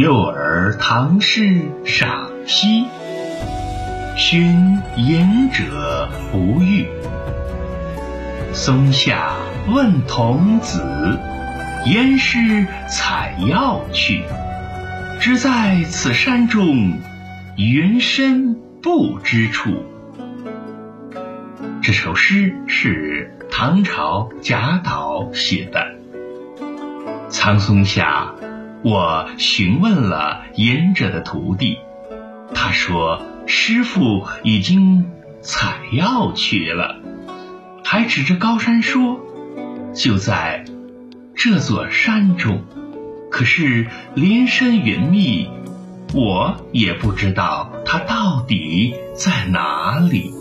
幼儿唐诗赏析，寻隐者不遇。松下问童子，言师采药去。只在此山中，云深不知处。这首诗是唐朝贾岛写的。苍松下，我询问了隐者的徒弟，他说师傅已经采药去了，还指着高山说，就在这座山中。可是林深云密，我也不知道它到底在哪里。